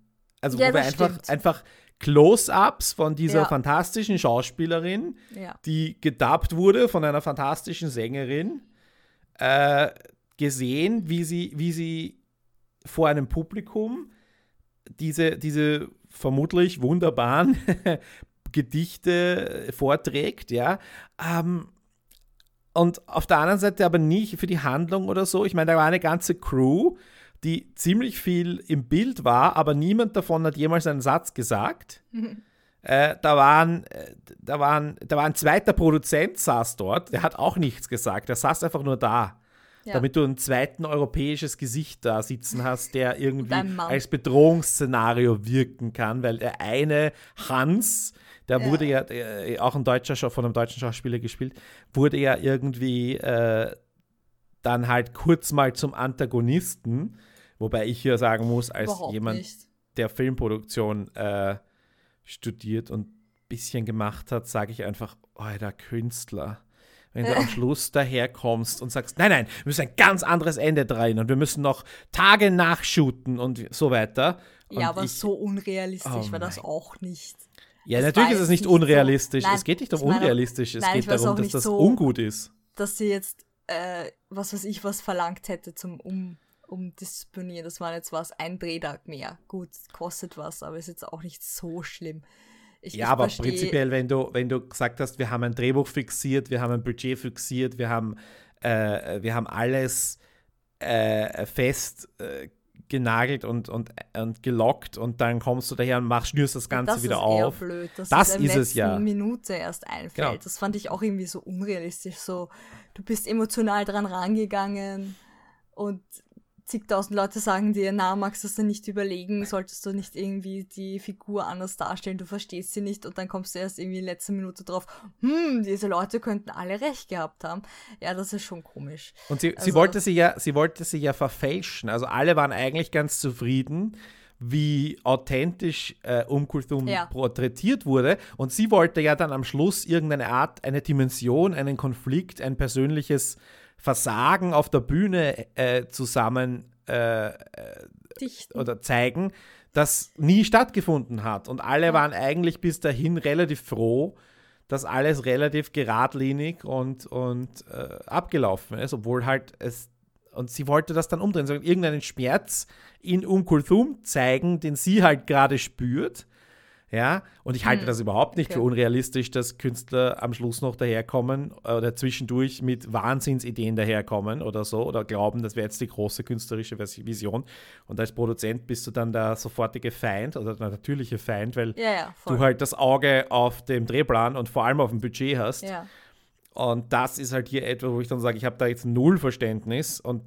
Also Ja, wo wir einfach, stimmt. einfach Close-ups von dieser Ja. fantastischen Schauspielerin, Ja. die gedubbt wurde von einer fantastischen Sängerin, äh, gesehen, wie sie, wie sie vor einem Publikum diese, diese vermutlich wunderbaren *laughs* Gedichte vorträgt, ja. Ähm, und auf der anderen Seite aber nicht für die Handlung oder so. Ich meine, da war eine ganze Crew, die ziemlich viel im Bild war, aber niemand davon hat jemals einen Satz gesagt. Äh, da, waren, äh, da, waren, da war ein zweiter Produzent, saß dort, der hat auch nichts gesagt, der saß einfach nur da. Ja. Damit du ein zweiten europäisches Gesicht da sitzen hast, der *laughs* irgendwie als Bedrohungsszenario wirken kann, weil der eine Hans, der ja. wurde ja der, auch ein deutscher von einem deutschen Schauspieler gespielt, wurde ja irgendwie äh, dann halt kurz mal zum Antagonisten, wobei ich hier sagen muss, als Überhaupt jemand, nicht. der Filmproduktion äh, studiert und ein bisschen gemacht hat, sage ich einfach, oh, der Künstler. Wenn du am *laughs* Schluss daherkommst und sagst, nein, nein, wir müssen ein ganz anderes Ende drehen und wir müssen noch Tage nachshooten und so weiter. Und ja, aber ich, so unrealistisch oh war das auch nicht. Ja, das natürlich ist es nicht unrealistisch. So. Nein, es geht nicht um unrealistisch, es nein, geht darum, dass das so, ungut ist. Dass sie jetzt, äh, was weiß ich, was verlangt hätte zum um umdisponieren. Das war jetzt was, ein Drehtag mehr. Gut, kostet was, aber ist jetzt auch nicht so schlimm. Ich, ja, ich aber prinzipiell, wenn du, wenn du gesagt hast, wir haben ein Drehbuch fixiert, wir haben ein Budget fixiert, wir haben, äh, wir haben alles äh, fest äh, genagelt und, und, und gelockt und dann kommst du daher und machst, schnürst das Ganze das wieder auf. Blöd, dass das ist es ja. Minute erst einfällt. Genau. Das fand ich auch irgendwie so unrealistisch. So, du bist emotional dran rangegangen und zigtausend Leute sagen dir, na, magst du es denn nicht überlegen, solltest du nicht irgendwie die Figur anders darstellen, du verstehst sie nicht und dann kommst du erst irgendwie in letzter Minute drauf, hm, diese Leute könnten alle recht gehabt haben. Ja, das ist schon komisch. Und sie, also, sie wollte sie ja, sie wollte sie ja verfälschen. Also alle waren eigentlich ganz zufrieden wie authentisch äh, Umkultum ja. porträtiert wurde. Und sie wollte ja dann am Schluss irgendeine Art, eine Dimension, einen Konflikt, ein persönliches Versagen auf der Bühne äh, zusammen äh, äh oder zeigen, das nie stattgefunden hat. Und alle ja. waren eigentlich bis dahin relativ froh, dass alles relativ geradlinig und, und äh, abgelaufen ist, obwohl halt es und sie wollte das dann umdrehen, so irgendeinen Schmerz in Um Kulthum zeigen, den sie halt gerade spürt ja, und ich halte hm. das überhaupt nicht okay. für unrealistisch, dass Künstler am Schluss noch daherkommen oder zwischendurch mit Wahnsinnsideen daherkommen oder so oder glauben, das wäre jetzt die große künstlerische Vision. Und als Produzent bist du dann der sofortige Feind oder der natürliche Feind, weil ja, ja, du halt das Auge auf dem Drehplan und vor allem auf dem Budget hast. Ja. Und das ist halt hier etwas, wo ich dann sage, ich habe da jetzt null Verständnis und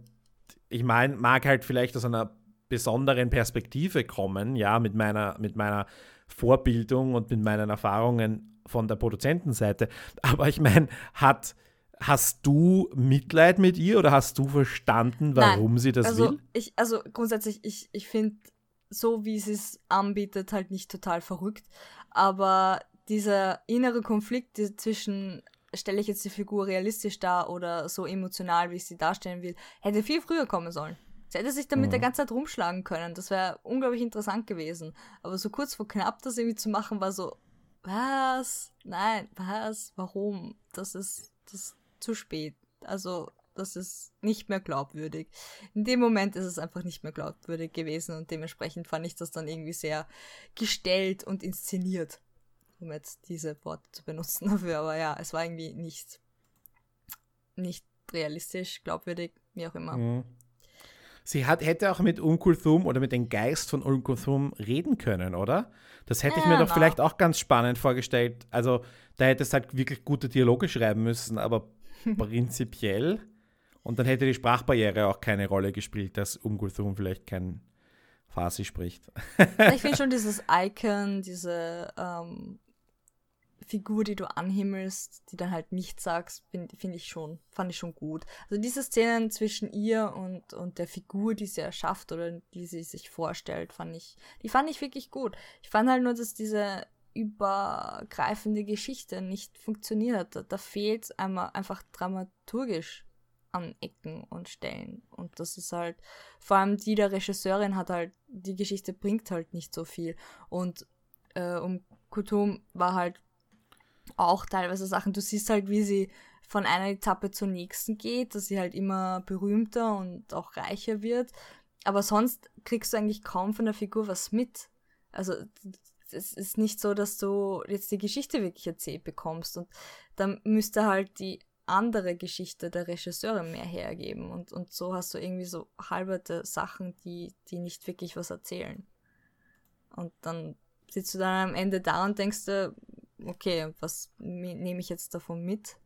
ich meine, mag halt vielleicht aus einer besonderen Perspektive kommen, ja, mit meiner, mit meiner Vorbildung und mit meinen Erfahrungen von der Produzentenseite. *laughs* Aber ich meine, hat, hast du Mitleid mit ihr oder hast du verstanden, warum Nein, sie das also will? Ich, also grundsätzlich, ich, ich finde so, wie sie es anbietet, halt nicht total verrückt. Aber dieser innere Konflikt zwischen stelle ich jetzt die Figur realistisch dar oder so emotional, wie ich sie darstellen will, hätte viel früher kommen sollen. Sie hätte sich damit mhm. der ganze Zeit rumschlagen können. Das wäre unglaublich interessant gewesen. Aber so kurz vor knapp das irgendwie zu machen, war so, was? Nein, was? Warum? Das ist, das ist zu spät. Also, das ist nicht mehr glaubwürdig. In dem Moment ist es einfach nicht mehr glaubwürdig gewesen und dementsprechend fand ich das dann irgendwie sehr gestellt und inszeniert, um jetzt diese Worte zu benutzen *laughs* dafür. Aber ja, es war irgendwie nicht, nicht realistisch, glaubwürdig, wie auch immer. Mhm. Sie hat, hätte auch mit Unkulthum oder mit dem Geist von Unkulthum reden können, oder? Das hätte ja, ich mir doch no. vielleicht auch ganz spannend vorgestellt. Also, da hätte es halt wirklich gute Dialoge schreiben müssen, aber *laughs* prinzipiell. Und dann hätte die Sprachbarriere auch keine Rolle gespielt, dass Unkulthum vielleicht kein Farsi spricht. ich finde *laughs* schon dieses Icon, diese ähm, Figur, die du anhimmelst, die dann halt nichts sagst, finde find ich schon, fand ich schon gut. Also diese Szenen zwischen ihr und, und der Figur, die sie erschafft oder die sie sich vorstellt, fand ich, die fand ich wirklich gut. Ich fand halt nur, dass diese übergreifende Geschichte nicht funktioniert hat. Da, da fehlt einmal einfach dramaturgisch an Ecken und Stellen. Und das ist halt, vor allem die der Regisseurin hat halt, die Geschichte bringt halt nicht so viel. Und äh, um Kutum war halt auch teilweise Sachen. Du siehst halt, wie sie von einer Etappe zur nächsten geht, dass sie halt immer berühmter und auch reicher wird. Aber sonst kriegst du eigentlich kaum von der Figur was mit. Also es ist nicht so, dass du jetzt die Geschichte wirklich erzählt bekommst. Und dann müsste halt die andere Geschichte der Regisseure mehr hergeben. Und, und so hast du irgendwie so halberte Sachen, die, die nicht wirklich was erzählen. Und dann sitzt du dann am Ende da und denkst dir, okay, was nehme ich jetzt davon mit?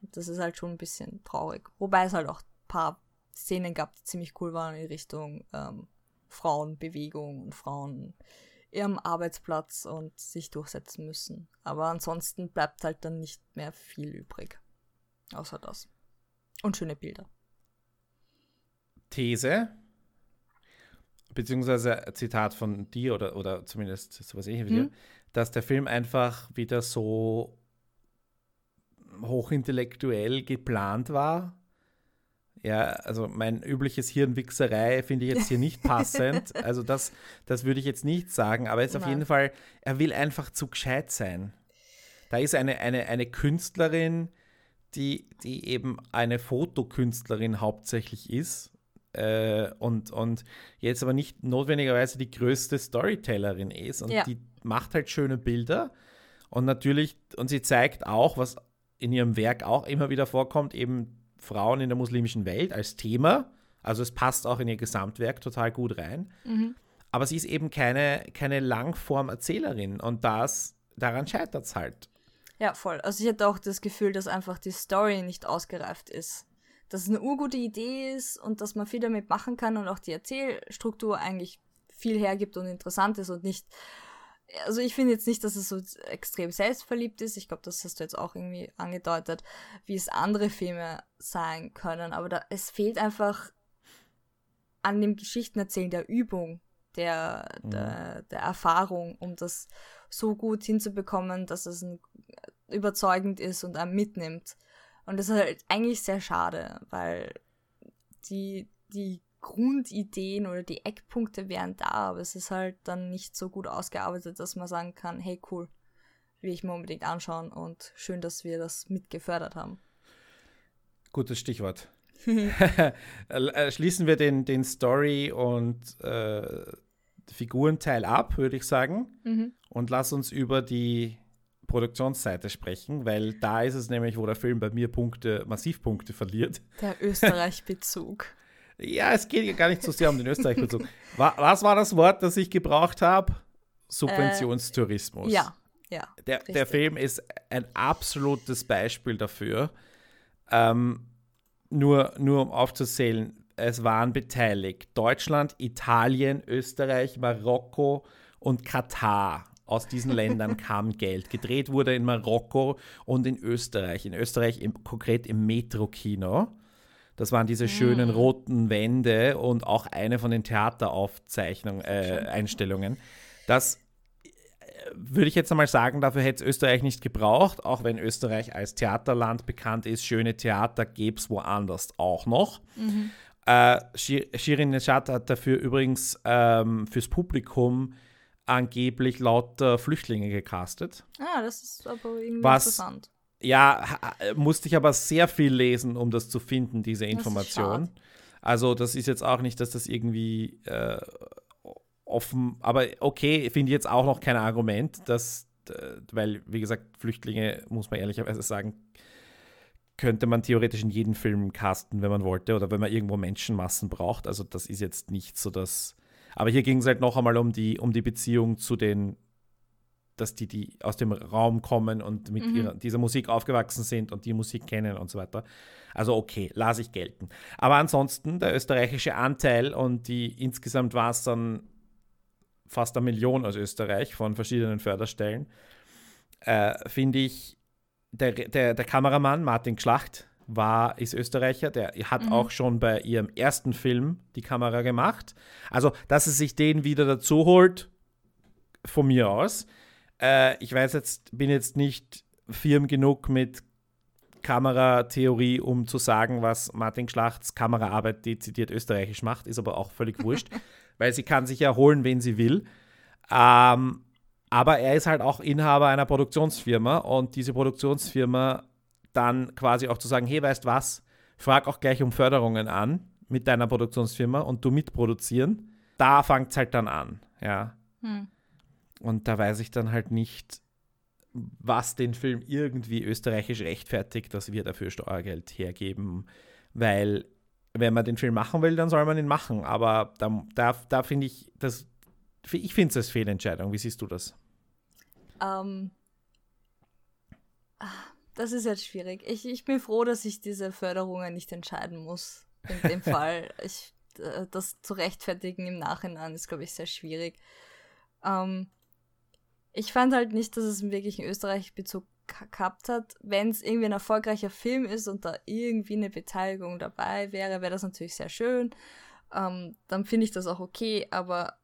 Das ist halt schon ein bisschen traurig. Wobei es halt auch ein paar Szenen gab, die ziemlich cool waren in Richtung ähm, Frauenbewegung und Frauen ihrem Arbeitsplatz und sich durchsetzen müssen. Aber ansonsten bleibt halt dann nicht mehr viel übrig. Außer das. Und schöne Bilder. These, beziehungsweise Zitat von dir oder, oder zumindest sowas ähnliches wie hm? dir, dass der Film einfach wieder so hochintellektuell geplant war ja, also mein übliches Hirnwichserei finde ich jetzt hier nicht *laughs* passend. Also das, das würde ich jetzt nicht sagen, aber jetzt auf jeden Fall, er will einfach zu gescheit sein. Da ist eine, eine, eine Künstlerin, die, die eben eine Fotokünstlerin hauptsächlich ist äh, und, und jetzt aber nicht notwendigerweise die größte Storytellerin ist. Und ja. die macht halt schöne Bilder. Und natürlich, und sie zeigt auch, was in ihrem Werk auch immer wieder vorkommt, eben Frauen in der muslimischen Welt als Thema. Also es passt auch in ihr Gesamtwerk total gut rein. Mhm. Aber sie ist eben keine, keine Langform-Erzählerin und das, daran scheitert es halt. Ja, voll. Also ich hatte auch das Gefühl, dass einfach die Story nicht ausgereift ist. Dass es eine urgute Idee ist und dass man viel damit machen kann und auch die Erzählstruktur eigentlich viel hergibt und interessant ist und nicht also ich finde jetzt nicht, dass es so extrem selbstverliebt ist. Ich glaube, das hast du jetzt auch irgendwie angedeutet, wie es andere Filme sein können. Aber da, es fehlt einfach an dem Geschichtenerzählen der Übung, der, mhm. der, der, Erfahrung, um das so gut hinzubekommen, dass es ein, überzeugend ist und einem mitnimmt. Und das ist halt eigentlich sehr schade, weil die, die Grundideen oder die Eckpunkte wären da, aber es ist halt dann nicht so gut ausgearbeitet, dass man sagen kann, hey cool, will ich mir unbedingt anschauen und schön, dass wir das mitgefördert haben. Gutes Stichwort. *laughs* Äh, schließen wir den, den Story- und äh, Figurenteil ab, würde ich sagen, mhm. und lass uns über die Produktionsseite sprechen, weil da ist es nämlich, wo der Film bei mir Punkte, Massivpunkte verliert. Der *laughs* Österreich-Bezug. Ja, es geht gar nicht so sehr um den Österreich-Bezug. Was war das Wort, das ich gebraucht habe? Subventionstourismus. Äh, ja, ja. Der, der, Film ist ein absolutes Beispiel dafür. Ähm, nur, nur um aufzuzählen, es waren beteiligt Deutschland, Italien, Österreich, Marokko und Katar. Aus diesen Ländern kam Geld. Gedreht wurde in Marokko und in Österreich. In Österreich im, konkret im Metro-Kino. Das waren diese schönen mm. roten Wände und auch eine von den Theateraufzeichnungen, äh, Einstellungen. Das äh, würde ich jetzt einmal sagen, dafür hätte es Österreich nicht gebraucht, auch wenn Österreich als Theaterland bekannt ist. Schöne Theater gäbe es woanders auch noch. Mhm. Äh, Shirin Neshat hat dafür übrigens ähm, fürs Publikum angeblich lauter Flüchtlinge gecastet. Ah, das ist aber irgendwie was, interessant. Ja, musste ich aber sehr viel lesen, um das zu finden, diese Information. Also, das ist jetzt auch nicht, dass das irgendwie äh, offen, aber okay, finde ich jetzt auch noch kein Argument, dass, äh, weil, wie gesagt, Flüchtlinge, muss man ehrlicherweise sagen, könnte man theoretisch in jedem Film casten, wenn man wollte, oder wenn man irgendwo Menschenmassen braucht. Also, das ist jetzt nicht so, dass. Aber hier ging es halt noch einmal um die, um die Beziehung zu den dass die, die aus dem Raum kommen und mit mhm. ihrer, dieser Musik aufgewachsen sind und die Musik kennen und so weiter. Also okay, lasse ich gelten. Aber ansonsten der österreichische Anteil und die insgesamt war es dann fast eine Million aus Österreich von verschiedenen Förderstellen, äh, finde ich, der, der, der Kameramann Martin Schlacht war, ist Österreicher, der hat mhm. auch schon bei ihrem ersten Film die Kamera gemacht. Also, dass es sich den wieder dazu holt, von mir aus. Äh, ich weiß jetzt, bin jetzt nicht firm genug mit Kameratheorie, um zu sagen, was Martin Schlachts Kameraarbeit dezidiert österreichisch macht, ist aber auch völlig *laughs* wurscht, weil sie kann sich ja holen, wen sie will. Ähm, aber er ist halt auch Inhaber einer Produktionsfirma und diese Produktionsfirma dann quasi auch zu sagen, hey, weißt was, frag auch gleich um Förderungen an mit deiner Produktionsfirma und du mitproduzieren, da fängt es halt dann an, ja. Hm. Und da weiß ich dann halt nicht, was den Film irgendwie österreichisch rechtfertigt, dass wir dafür Steuergeld hergeben, weil wenn man den Film machen will, dann soll man ihn machen. Aber da, da, da finde ich, das, ich finde es als Fehlentscheidung. Wie siehst du das? Ähm, das ist jetzt schwierig. Ich, ich bin froh, dass ich diese Förderungen nicht entscheiden muss. In dem *laughs* Fall. Ich, äh, das zu rechtfertigen im Nachhinein ist, glaube ich, sehr schwierig. Ähm, ich fand halt nicht, dass es einen wirklichen Österreich-Bezug gehabt hat. Wenn es irgendwie ein erfolgreicher Film ist und da irgendwie eine Beteiligung dabei wäre, wäre das natürlich sehr schön. Ähm, dann finde ich das auch okay, aber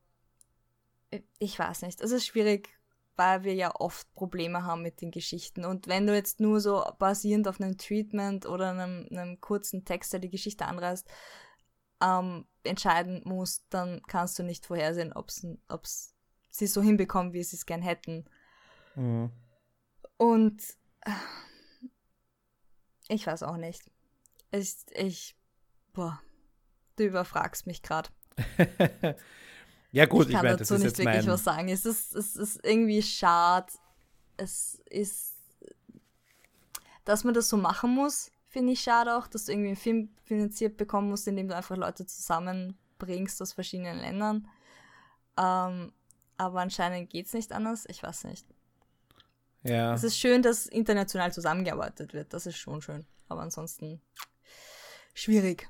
ich weiß nicht. Es ist schwierig, weil wir ja oft Probleme haben mit den Geschichten. Und wenn du jetzt nur so basierend auf einem Treatment oder einem, einem kurzen Text, der die Geschichte anreißt, ähm, entscheiden musst, dann kannst du nicht vorhersehen, ob es sie so hinbekommen, wie sie es gern hätten. Mhm. Und äh, ich weiß auch nicht. Ich, ich, boah, du überfragst mich gerade. *laughs* ja gut, ich kann ich mein, dazu nicht wirklich was sagen. Es ist, es ist irgendwie schade. Es ist, dass man das so machen muss, finde ich schade auch, dass du irgendwie einen Film finanziert bekommen musst, indem du einfach Leute zusammenbringst aus verschiedenen Ländern. Ähm, aber anscheinend geht es nicht anders. Ich weiß nicht. Ja. Es ist schön, dass international zusammengearbeitet wird. Das ist schon schön. Aber ansonsten schwierig.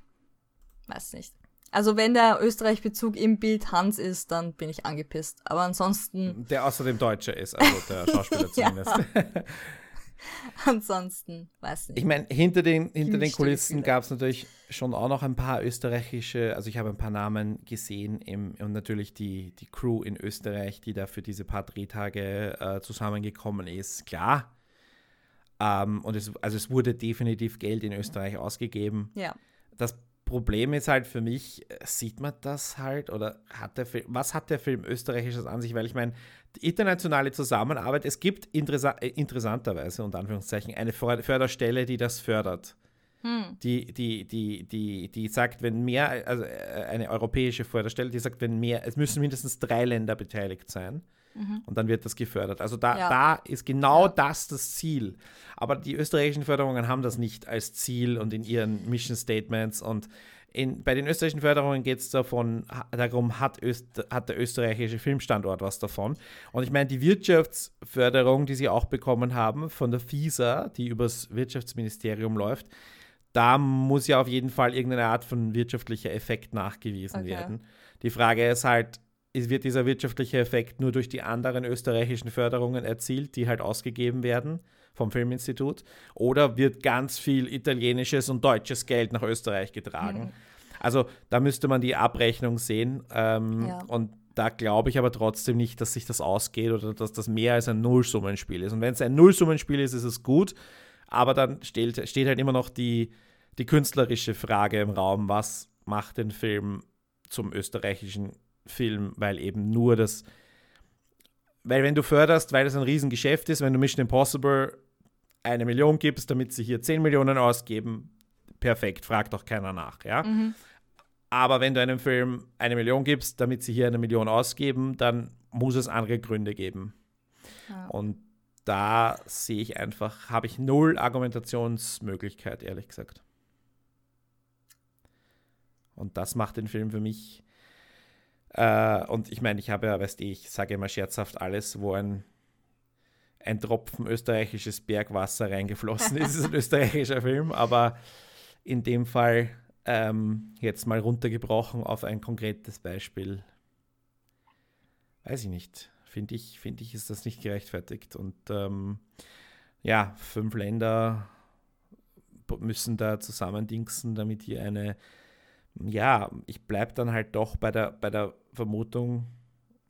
Weiß nicht. Also wenn der Österreich-Bezug im Bild Hans ist, dann bin ich angepisst. Aber ansonsten. Der außerdem Deutscher ist, also der Schauspieler *laughs* zumindest. *laughs* Ansonsten, weiß nicht. Ich meine, hinter den, hinter den Kulissen gab es natürlich schon auch noch ein paar österreichische, also ich habe ein paar Namen gesehen im, und natürlich die, die Crew in Österreich, die da für diese paar Drehtage äh, zusammengekommen ist. Klar. Ähm, und es, also es wurde definitiv Geld in Österreich ausgegeben. Ja. Das Problem ist halt für mich, sieht man das halt oder hat der Film, was hat der Film österreichisches an sich? Weil ich meine, internationale Zusammenarbeit, es gibt interessa äh, interessanterweise, unter Anführungszeichen, eine Förderstelle, die das fördert. Hm. Die, die, die, die, die sagt, wenn mehr, also äh, eine europäische Förderstelle, die sagt, wenn mehr, es müssen mindestens drei Länder beteiligt sein. Mhm. Und dann wird das gefördert. Also da, ja. da ist genau ja. das das Ziel. Aber die österreichischen Förderungen haben das nicht als Ziel und in ihren Mission Statements. Und in, bei den österreichischen Förderungen geht es davon, darum, hat, Öst, hat der österreichische Filmstandort was davon. Und ich meine, die Wirtschaftsförderung, die sie auch bekommen haben von der FISA, die übers Wirtschaftsministerium läuft, da muss ja auf jeden Fall irgendeine Art von wirtschaftlicher Effekt nachgewiesen okay. werden. Die Frage ist halt, wird dieser wirtschaftliche Effekt nur durch die anderen österreichischen Förderungen erzielt, die halt ausgegeben werden vom Filminstitut, oder wird ganz viel italienisches und deutsches Geld nach Österreich getragen? Mhm. Also da müsste man die Abrechnung sehen ähm, ja. und da glaube ich aber trotzdem nicht, dass sich das ausgeht oder dass das mehr als ein Nullsummenspiel ist. Und wenn es ein Nullsummenspiel ist, ist es gut, aber dann steht, steht halt immer noch die, die künstlerische Frage im Raum, was macht den Film zum österreichischen Film, weil eben nur das, weil wenn du förderst, weil es ein Riesengeschäft ist, wenn du Mission Impossible eine Million gibst, damit sie hier 10 Millionen ausgeben, perfekt, fragt doch keiner nach, ja. Mhm. Aber wenn du einem Film eine Million gibst, damit sie hier eine Million ausgeben, dann muss es andere Gründe geben. Ja. Und da sehe ich einfach, habe ich null Argumentationsmöglichkeit, ehrlich gesagt. Und das macht den Film für mich äh, und ich meine, ich habe ja, weißt du, ich sage immer scherzhaft, alles, wo ein, ein Tropfen österreichisches Bergwasser reingeflossen ist, ist ein *laughs* österreichischer Film, aber in dem Fall ähm, jetzt mal runtergebrochen auf ein konkretes Beispiel. Weiß ich nicht. Finde ich, find ich, ist das nicht gerechtfertigt. Und ähm, ja, fünf Länder müssen da zusammendingsen, damit hier eine ja, ich bleibe dann halt doch bei der, bei der Vermutung,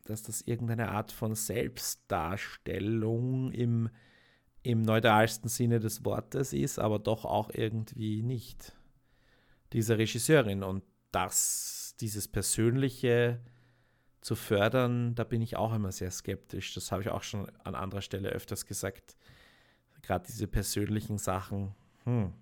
dass das irgendeine Art von Selbstdarstellung im, im neutralsten Sinne des Wortes ist, aber doch auch irgendwie nicht. Dieser Regisseurin und das, dieses Persönliche zu fördern, da bin ich auch immer sehr skeptisch. Das habe ich auch schon an anderer Stelle öfters gesagt. Gerade diese persönlichen Sachen. Hm.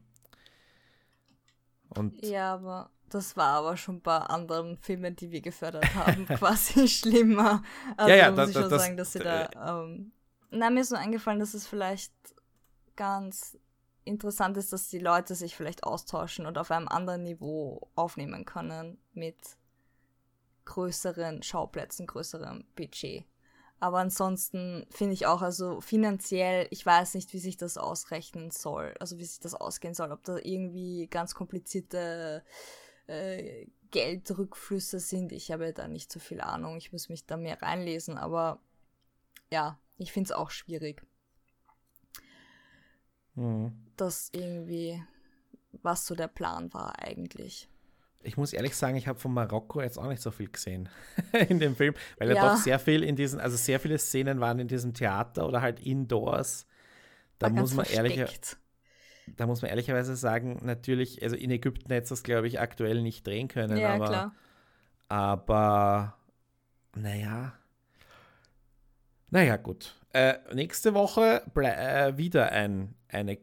Und ja, aber das war aber schon bei anderen Filmen, die wir gefördert haben, *laughs* quasi schlimmer. Also ja, ja, muss das, ich schon das, sagen, dass sie da ähm, Na, mir ist nur eingefallen, dass es vielleicht ganz interessant ist, dass die Leute sich vielleicht austauschen und auf einem anderen Niveau aufnehmen können mit größeren Schauplätzen, größerem Budget. Aber ansonsten finde ich auch, also finanziell, ich weiß nicht, wie sich das ausrechnen soll, also wie sich das ausgehen soll, ob da irgendwie ganz komplizierte äh, Geldrückflüsse sind. Ich habe da nicht so viel Ahnung, ich muss mich da mehr reinlesen, aber ja, ich finde es auch schwierig. Mhm. Das irgendwie, was so der Plan war eigentlich. Ich muss ehrlich sagen, ich habe von Marokko jetzt auch nicht so viel gesehen *laughs* in dem Film, weil ja. ja doch sehr viel in diesen, also sehr viele Szenen waren in diesem Theater oder halt indoors. Da muss man ehrlich, da muss man ehrlicherweise sagen, natürlich, also in Ägypten hätte es das, glaube ich, aktuell nicht drehen können, ja, aber, klar. aber naja. Naja, gut. Äh, nächste Woche äh, wieder ein, eine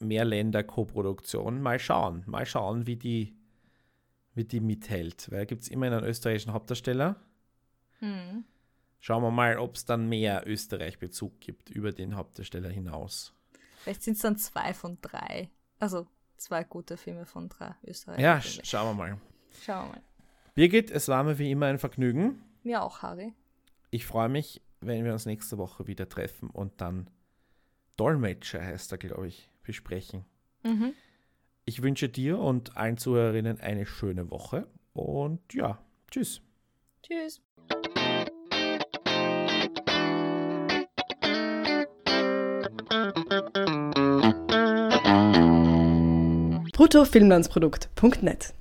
Mehrländer-Koproduktion. Mal schauen. Mal schauen, wie die wie die mithält. Weil da gibt es immer einen österreichischen Hauptdarsteller. Hm. Schauen wir mal, ob es dann mehr Österreich-Bezug gibt über den Hauptdarsteller hinaus. Vielleicht sind es dann zwei von drei. Also zwei gute Filme von drei Österreich. Ja, sch schauen wir mal. Schauen wir mal. Birgit, es war mir wie immer ein Vergnügen. Mir auch, Harry. Ich freue mich, wenn wir uns nächste Woche wieder treffen und dann Dolmetscher heißt er, glaube ich, besprechen. Mhm. Ich wünsche dir und allen Zuhörerinnen eine schöne Woche und ja, tschüss. Tschüss. bruttofilmlandsprodukt.net